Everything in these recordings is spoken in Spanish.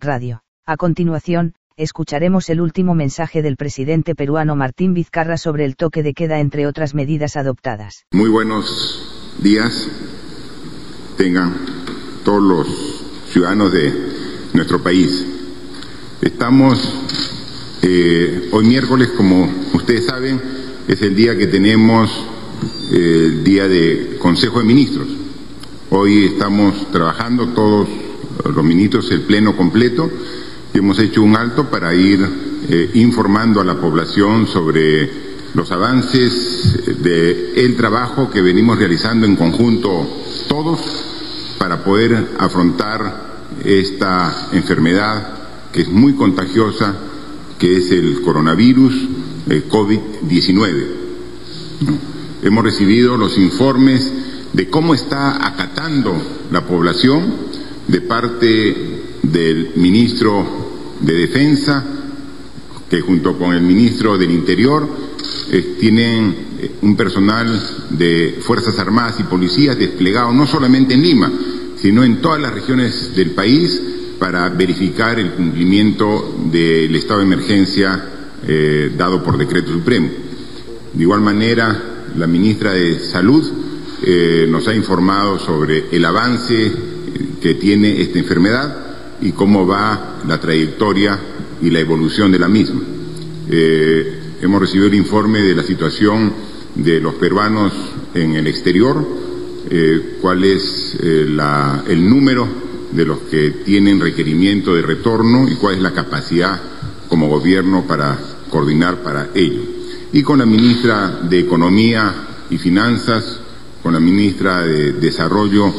Radio. A continuación, escucharemos el último mensaje del presidente peruano Martín Vizcarra sobre el toque de queda entre otras medidas adoptadas. Muy buenos días. Tengan todos los ciudadanos de nuestro país. Estamos eh, hoy miércoles, como ustedes saben, es el día que tenemos eh, el día de Consejo de Ministros. Hoy estamos trabajando todos los ministros, el pleno completo, hemos hecho un alto para ir eh, informando a la población sobre los avances del el trabajo que venimos realizando en conjunto todos para poder afrontar esta enfermedad que es muy contagiosa, que es el coronavirus, el COVID-19. Hemos recibido los informes de cómo está acatando la población de parte del ministro de Defensa, que junto con el ministro del Interior eh, tienen eh, un personal de Fuerzas Armadas y Policías desplegado no solamente en Lima, sino en todas las regiones del país para verificar el cumplimiento del estado de emergencia eh, dado por decreto supremo. De igual manera, la ministra de Salud nos ha informado sobre el avance que tiene esta enfermedad y cómo va la trayectoria y la evolución de la misma. Eh, hemos recibido el informe de la situación de los peruanos en el exterior, eh, cuál es la, el número de los que tienen requerimiento de retorno y cuál es la capacidad como gobierno para coordinar para ello. Y con la ministra de Economía y Finanzas, con la ministra de Desarrollo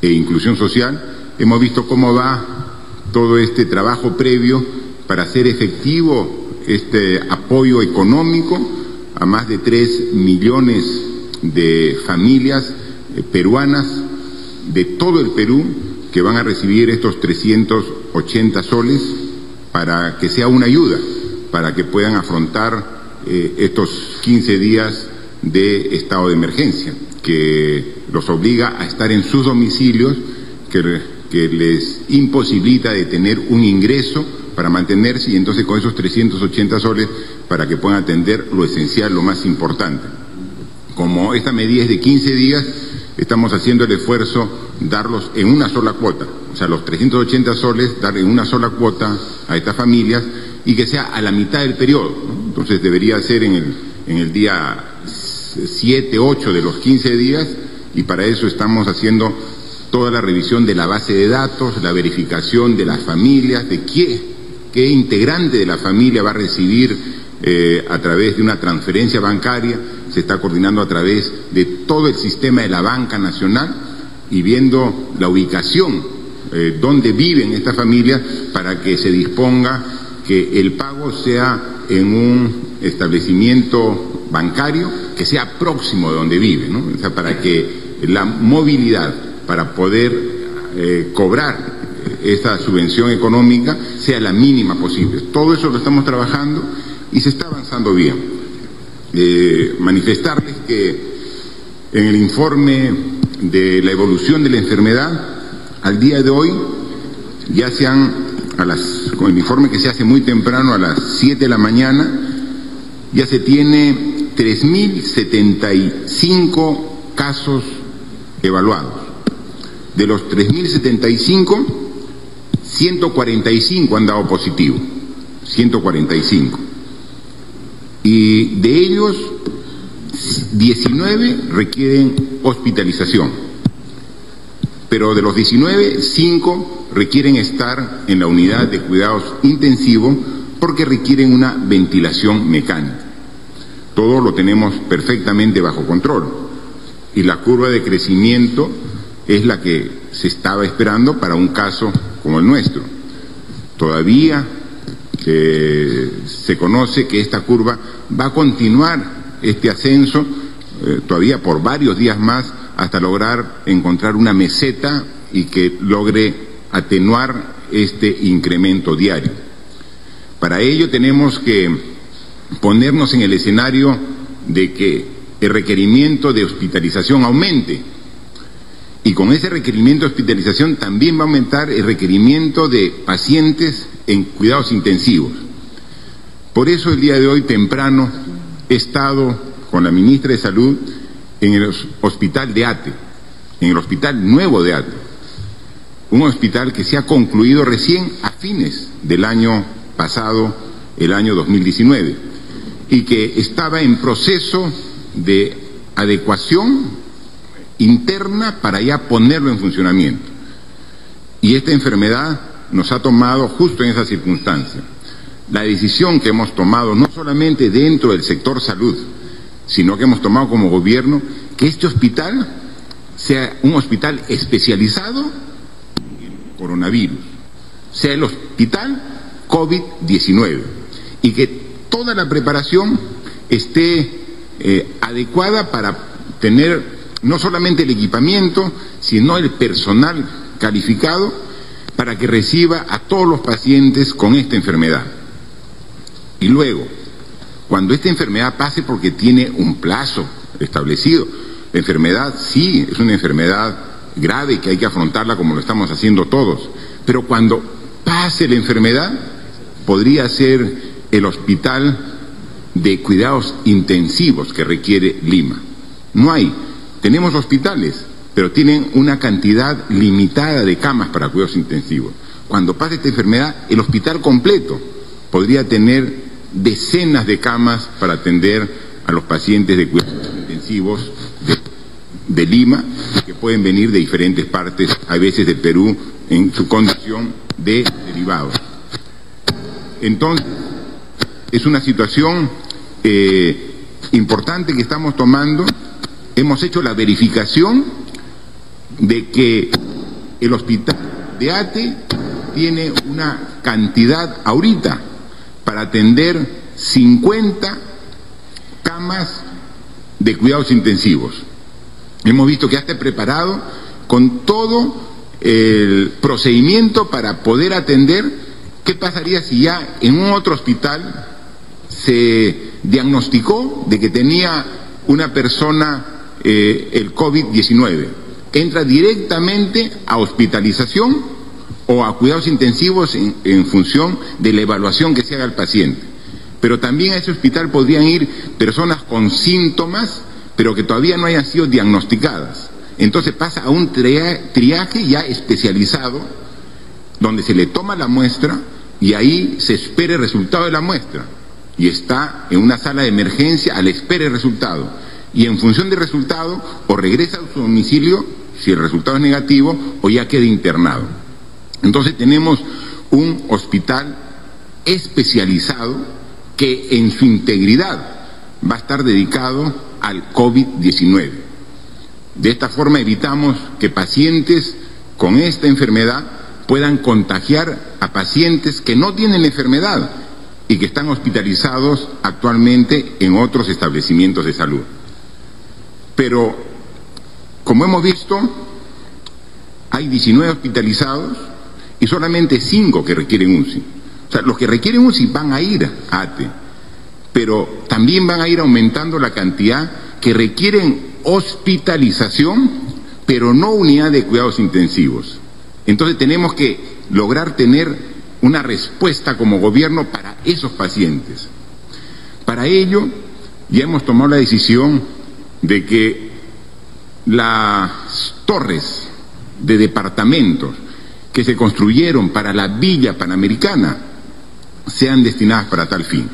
e Inclusión Social, hemos visto cómo va todo este trabajo previo para hacer efectivo este apoyo económico a más de tres millones de familias eh, peruanas de todo el Perú que van a recibir estos 380 soles para que sea una ayuda, para que puedan afrontar eh, estos 15 días de estado de emergencia que los obliga a estar en sus domicilios, que, les imposibilita de tener un ingreso para mantenerse y entonces con esos 380 soles para que puedan atender lo esencial, lo más importante. Como esta medida es de 15 días, estamos haciendo el esfuerzo darlos en una sola cuota, o sea, los 380 soles, dar en una sola cuota a estas familias y que sea a la mitad del periodo. Entonces debería ser en el, en el día siete, ocho de los 15 días y para eso estamos haciendo toda la revisión de la base de datos, la verificación de las familias, de qué, qué integrante de la familia va a recibir eh, a través de una transferencia bancaria, se está coordinando a través de todo el sistema de la banca nacional y viendo la ubicación eh, donde viven estas familias para que se disponga que el pago sea en un establecimiento bancario que sea próximo de donde vive, ¿no? O sea, para que la movilidad para poder eh, cobrar esta subvención económica sea la mínima posible. Todo eso lo estamos trabajando y se está avanzando bien. Eh, manifestarles que en el informe de la evolución de la enfermedad, al día de hoy ya se han, a las, con el informe que se hace muy temprano, a las 7 de la mañana, ya se tiene 3.075 casos evaluados. De los 3.075, 145 han dado positivo. 145. Y de ellos, 19 requieren hospitalización. Pero de los 19, 5 requieren estar en la unidad de cuidados intensivos porque requieren una ventilación mecánica todo lo tenemos perfectamente bajo control. Y la curva de crecimiento es la que se estaba esperando para un caso como el nuestro. Todavía se conoce que esta curva va a continuar este ascenso eh, todavía por varios días más hasta lograr encontrar una meseta y que logre atenuar este incremento diario. Para ello tenemos que ponernos en el escenario de que el requerimiento de hospitalización aumente. Y con ese requerimiento de hospitalización también va a aumentar el requerimiento de pacientes en cuidados intensivos. Por eso el día de hoy temprano he estado con la ministra de Salud en el hospital de ATE, en el hospital nuevo de ATE, un hospital que se ha concluido recién a fines del año pasado, el año 2019, y que estaba en proceso de adecuación interna para ya ponerlo en funcionamiento. Y esta enfermedad nos ha tomado justo en esa circunstancia. La decisión que hemos tomado, no solamente dentro del sector salud, sino que hemos tomado como gobierno, que este hospital sea un hospital especializado en coronavirus, sea el hospital COVID-19, y que toda la preparación esté eh, adecuada para tener no solamente el equipamiento, sino el personal calificado para que reciba a todos los pacientes con esta enfermedad. Y luego, cuando esta enfermedad pase porque tiene un plazo establecido, la enfermedad sí es una enfermedad grave que hay que afrontarla como lo estamos haciendo todos, pero cuando pase la enfermedad, podría ser el hospital de cuidados intensivos que requiere Lima. No hay. Tenemos hospitales, pero tienen una cantidad limitada de camas para cuidados intensivos. Cuando pase esta enfermedad, el hospital completo podría tener decenas de camas para atender a los pacientes de cuidados intensivos de, Lima, que pueden venir de diferentes partes, a veces de Perú, en su condición de derivados. Entonces, es una situación eh, importante que estamos tomando. Hemos hecho la verificación de que el hospital de ATE tiene una cantidad ahorita para atender 50 camas de cuidados intensivos. Hemos visto que ya está preparado con todo el procedimiento para poder atender qué pasaría si ya en un otro hospital se diagnosticó de que tenía una persona eh, el COVID-19 entra directamente a hospitalización o a cuidados intensivos en, función de la evaluación que se haga al paciente. Pero también a ese hospital podrían ir personas con síntomas, pero que todavía no hayan sido diagnosticadas. Entonces pasa a un triaje ya especializado, donde se le toma la muestra y ahí se espera el resultado de la muestra. Y está en una sala de emergencia a la espera del resultado. Y en función del resultado, o regresa a su domicilio si el resultado es negativo o ya queda internado. Entonces tenemos un hospital especializado que en su integridad va a estar dedicado al COVID-19. De esta forma evitamos que pacientes con esta enfermedad puedan contagiar a pacientes que no tienen enfermedad y que están hospitalizados actualmente en otros establecimientos de salud. Pero como hemos visto, hay 19 hospitalizados y solamente 5 que requieren UCI. O sea, los que requieren UCI van a ir a ATE, pero también van a ir aumentando la cantidad que requieren hospitalización, pero no unidad de cuidados intensivos. Entonces tenemos que lograr tener una respuesta como gobierno para esos pacientes. Para ello, ya hemos tomado la decisión de que las torres de departamentos que se construyeron para la Villa Panamericana sean destinadas para tal fin.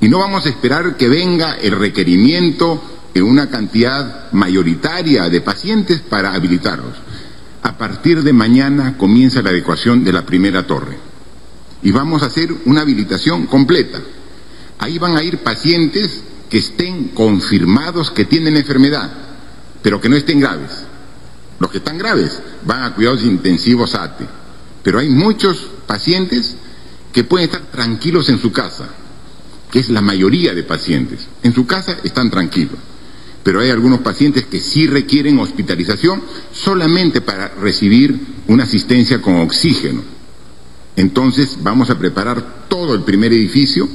Y no vamos a esperar que venga el requerimiento en una cantidad mayoritaria de pacientes para habilitarlos. A partir de mañana comienza la adecuación de la primera torre. Y vamos a hacer una habilitación completa. Ahí van a ir pacientes que estén confirmados que tienen enfermedad pero que no estén graves. Los que están graves van a cuidados intensivos ATE, pero hay muchos pacientes que pueden estar tranquilos en su casa, que es la mayoría de pacientes. En su casa están tranquilos, pero hay algunos pacientes que sí requieren hospitalización solamente para recibir una asistencia con oxígeno. Entonces vamos a preparar todo el primer edificio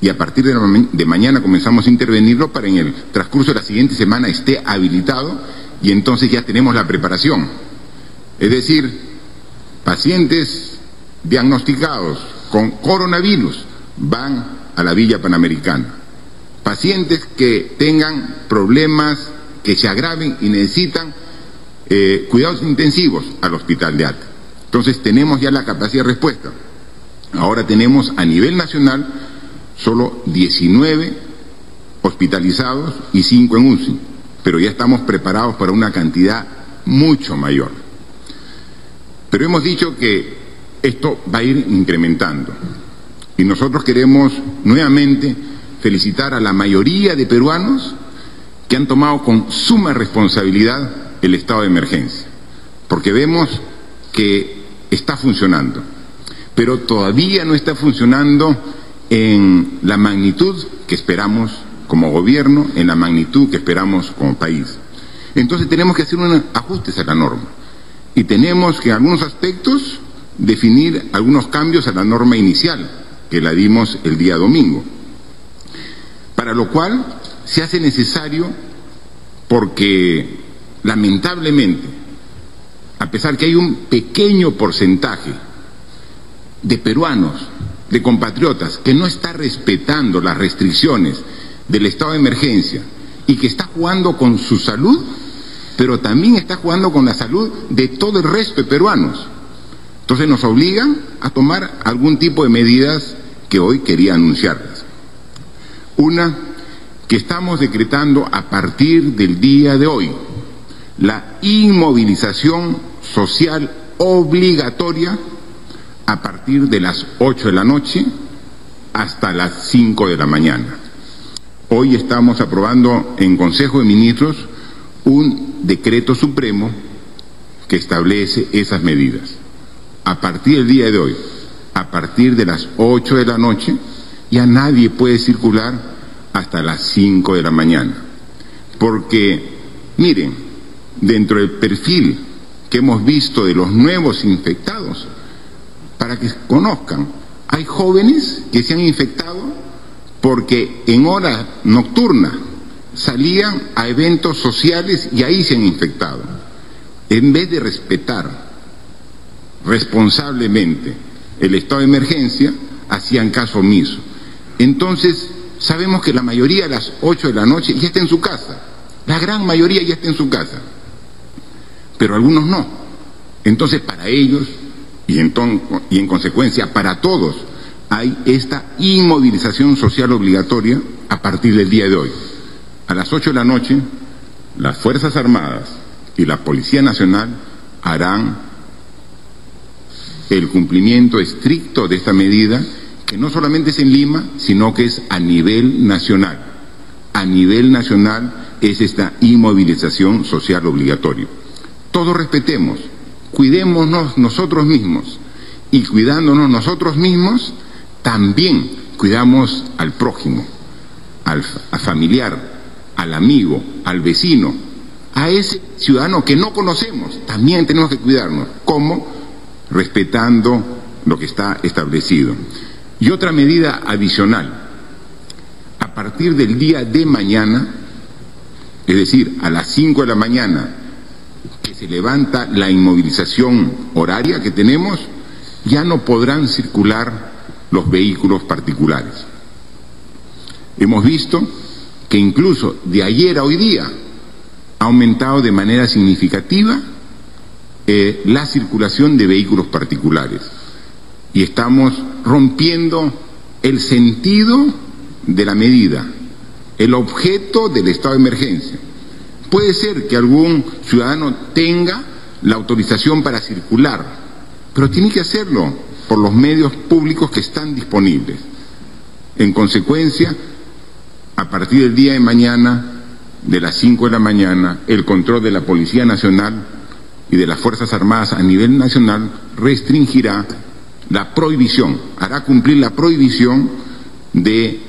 y a partir de, mañana comenzamos a intervenirlo para en el transcurso de la siguiente semana esté habilitado y entonces ya tenemos la preparación. Es decir, pacientes diagnosticados con coronavirus van a la Villa Panamericana. Pacientes que tengan problemas que se agraven y necesitan eh, cuidados intensivos al hospital de Alta. Entonces tenemos ya la capacidad de respuesta. Ahora tenemos a nivel nacional solo 19 hospitalizados y 5 en UCI, pero ya estamos preparados para una cantidad mucho mayor. Pero hemos dicho que esto va a ir incrementando y nosotros queremos nuevamente felicitar a la mayoría de peruanos que han tomado con suma responsabilidad el estado de emergencia, porque vemos que está funcionando, pero todavía no está funcionando en la magnitud que esperamos como gobierno, en la magnitud que esperamos como país. Entonces tenemos que hacer unos ajustes a la norma y tenemos que en algunos aspectos definir algunos cambios a la norma inicial que la dimos el día domingo, para lo cual se hace necesario porque lamentablemente, a pesar que hay un pequeño porcentaje de peruanos, de compatriotas, que no está respetando las restricciones del estado de emergencia y que está jugando con su salud, pero también está jugando con la salud de todo el resto de peruanos. Entonces nos obligan a tomar algún tipo de medidas que hoy quería anunciarles. Una, que estamos decretando a partir del día de hoy la inmovilización social obligatoria a partir de las 8 de la noche hasta las 5 de la mañana. Hoy estamos aprobando en Consejo de Ministros un decreto supremo que establece esas medidas. A partir del día de hoy, a partir de las 8 de la noche, ya nadie puede circular hasta las 5 de la mañana. Porque, miren, dentro del perfil que hemos visto de los nuevos infectados, para que conozcan, hay jóvenes que se han infectado porque en hora nocturna salían a eventos sociales y ahí se han infectado. En vez de respetar responsablemente el estado de emergencia, hacían caso omiso. Entonces, sabemos que la mayoría a las 8 de la noche ya está en su casa. La gran mayoría ya está en su casa. Pero algunos no. Entonces para ellos y en, consecuencia para todos hay esta inmovilización social obligatoria a partir del día de hoy. A las 8 de la noche las Fuerzas Armadas y la Policía Nacional harán el cumplimiento estricto de esta medida que no solamente es en Lima, sino que es a nivel nacional. A nivel nacional es esta inmovilización social obligatoria. Todos respetemos, cuidémonos nosotros mismos y cuidándonos nosotros mismos, también cuidamos al prójimo, al, familiar, al amigo, al vecino, a ese ciudadano que no conocemos, también tenemos que cuidarnos. ¿Cómo? Respetando lo que está establecido. Y otra medida adicional, a partir del día de mañana, es decir, a las 5 de la mañana, que se levanta la inmovilización horaria que tenemos, ya no podrán circular los vehículos particulares. Hemos visto que incluso de ayer a hoy día ha aumentado de manera significativa eh, la circulación de vehículos particulares y estamos rompiendo el sentido de la medida, el objeto del estado de emergencia. Puede ser que algún ciudadano tenga la autorización para circular, pero tiene que hacerlo por los medios públicos que están disponibles. En consecuencia, a partir del día de mañana, de las 5 de la mañana, el control de la Policía Nacional y de las Fuerzas Armadas a nivel nacional restringirá la prohibición, hará cumplir la prohibición de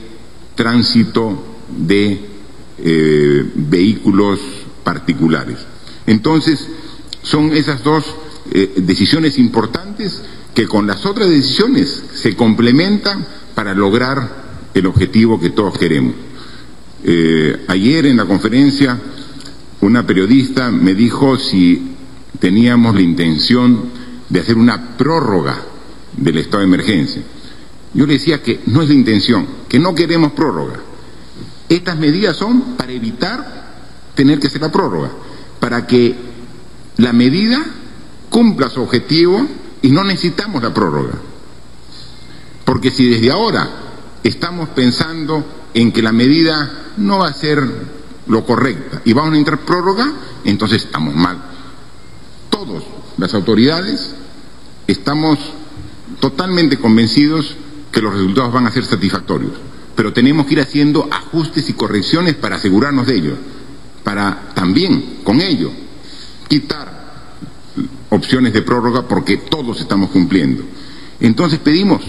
tránsito de eh, vehículos particulares. Entonces, son esas dos eh, decisiones importantes que con las otras decisiones se complementan para lograr el objetivo que todos queremos. Eh, ayer en la conferencia una periodista me dijo si teníamos la intención de hacer una prórroga del estado de emergencia. Yo le decía que no es la intención, que no queremos prórroga. Estas medidas son para evitar tener que hacer la prórroga, para que la medida cumpla su objetivo y no necesitamos la prórroga. Porque si desde ahora estamos pensando en que la medida no va a ser lo correcta y vamos a entrar prórroga, entonces estamos mal. Todos, las autoridades, estamos totalmente convencidos que los resultados van a ser satisfactorios, pero tenemos que ir haciendo ajustes y correcciones para asegurarnos de ello, para también con ello quitar opciones de prórroga porque todos estamos cumpliendo. Entonces pedimos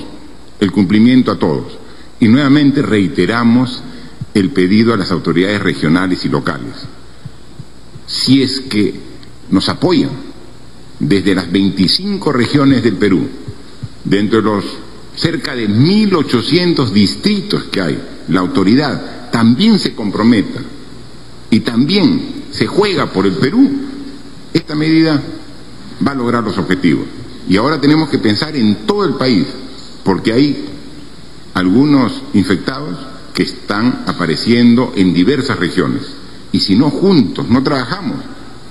el cumplimiento a todos y nuevamente reiteramos el pedido a las autoridades regionales y locales. Si es que nos apoyan desde las 25 regiones del Perú, dentro de los cerca de 1.800 distritos que hay, la autoridad también se comprometa y también se juega por el Perú, esta medida va a lograr los objetivos. Y ahora tenemos que pensar en todo el país, porque hay algunos infectados que están apareciendo en diversas regiones. Y si no juntos, no trabajamos,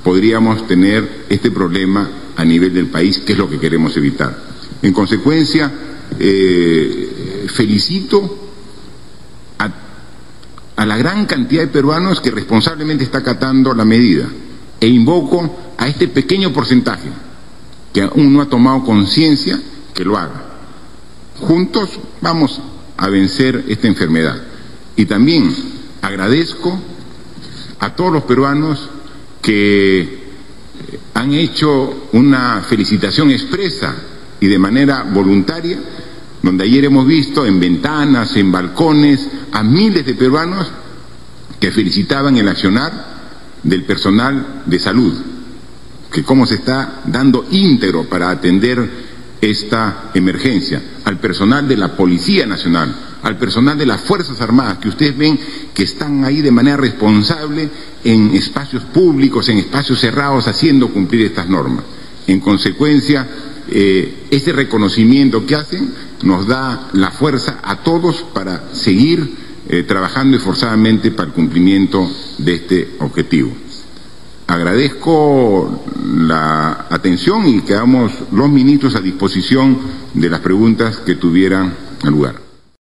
podríamos tener este problema a nivel del país, que es lo que queremos evitar. En consecuencia, eh, felicito a, a la gran cantidad de peruanos que responsablemente está acatando la medida e invoco a este pequeño porcentaje que aún no ha tomado conciencia que lo haga. Juntos vamos a vencer esta enfermedad. Y también agradezco a todos los peruanos que han hecho una felicitación expresa y de manera voluntaria, donde ayer hemos visto en ventanas, en balcones, a miles de peruanos que felicitaban el accionar del personal de salud, que cómo se está dando íntegro para atender esta emergencia, al personal de la Policía Nacional, al personal de las Fuerzas Armadas, que ustedes ven que están ahí de manera responsable en espacios públicos, en espacios cerrados, haciendo cumplir estas normas. En consecuencia, eh, este reconocimiento que hacen nos da la fuerza a todos para seguir eh, trabajando esforzadamente para el cumplimiento de este objetivo. Agradezco la atención y quedamos los ministros a disposición de las preguntas que tuvieran lugar.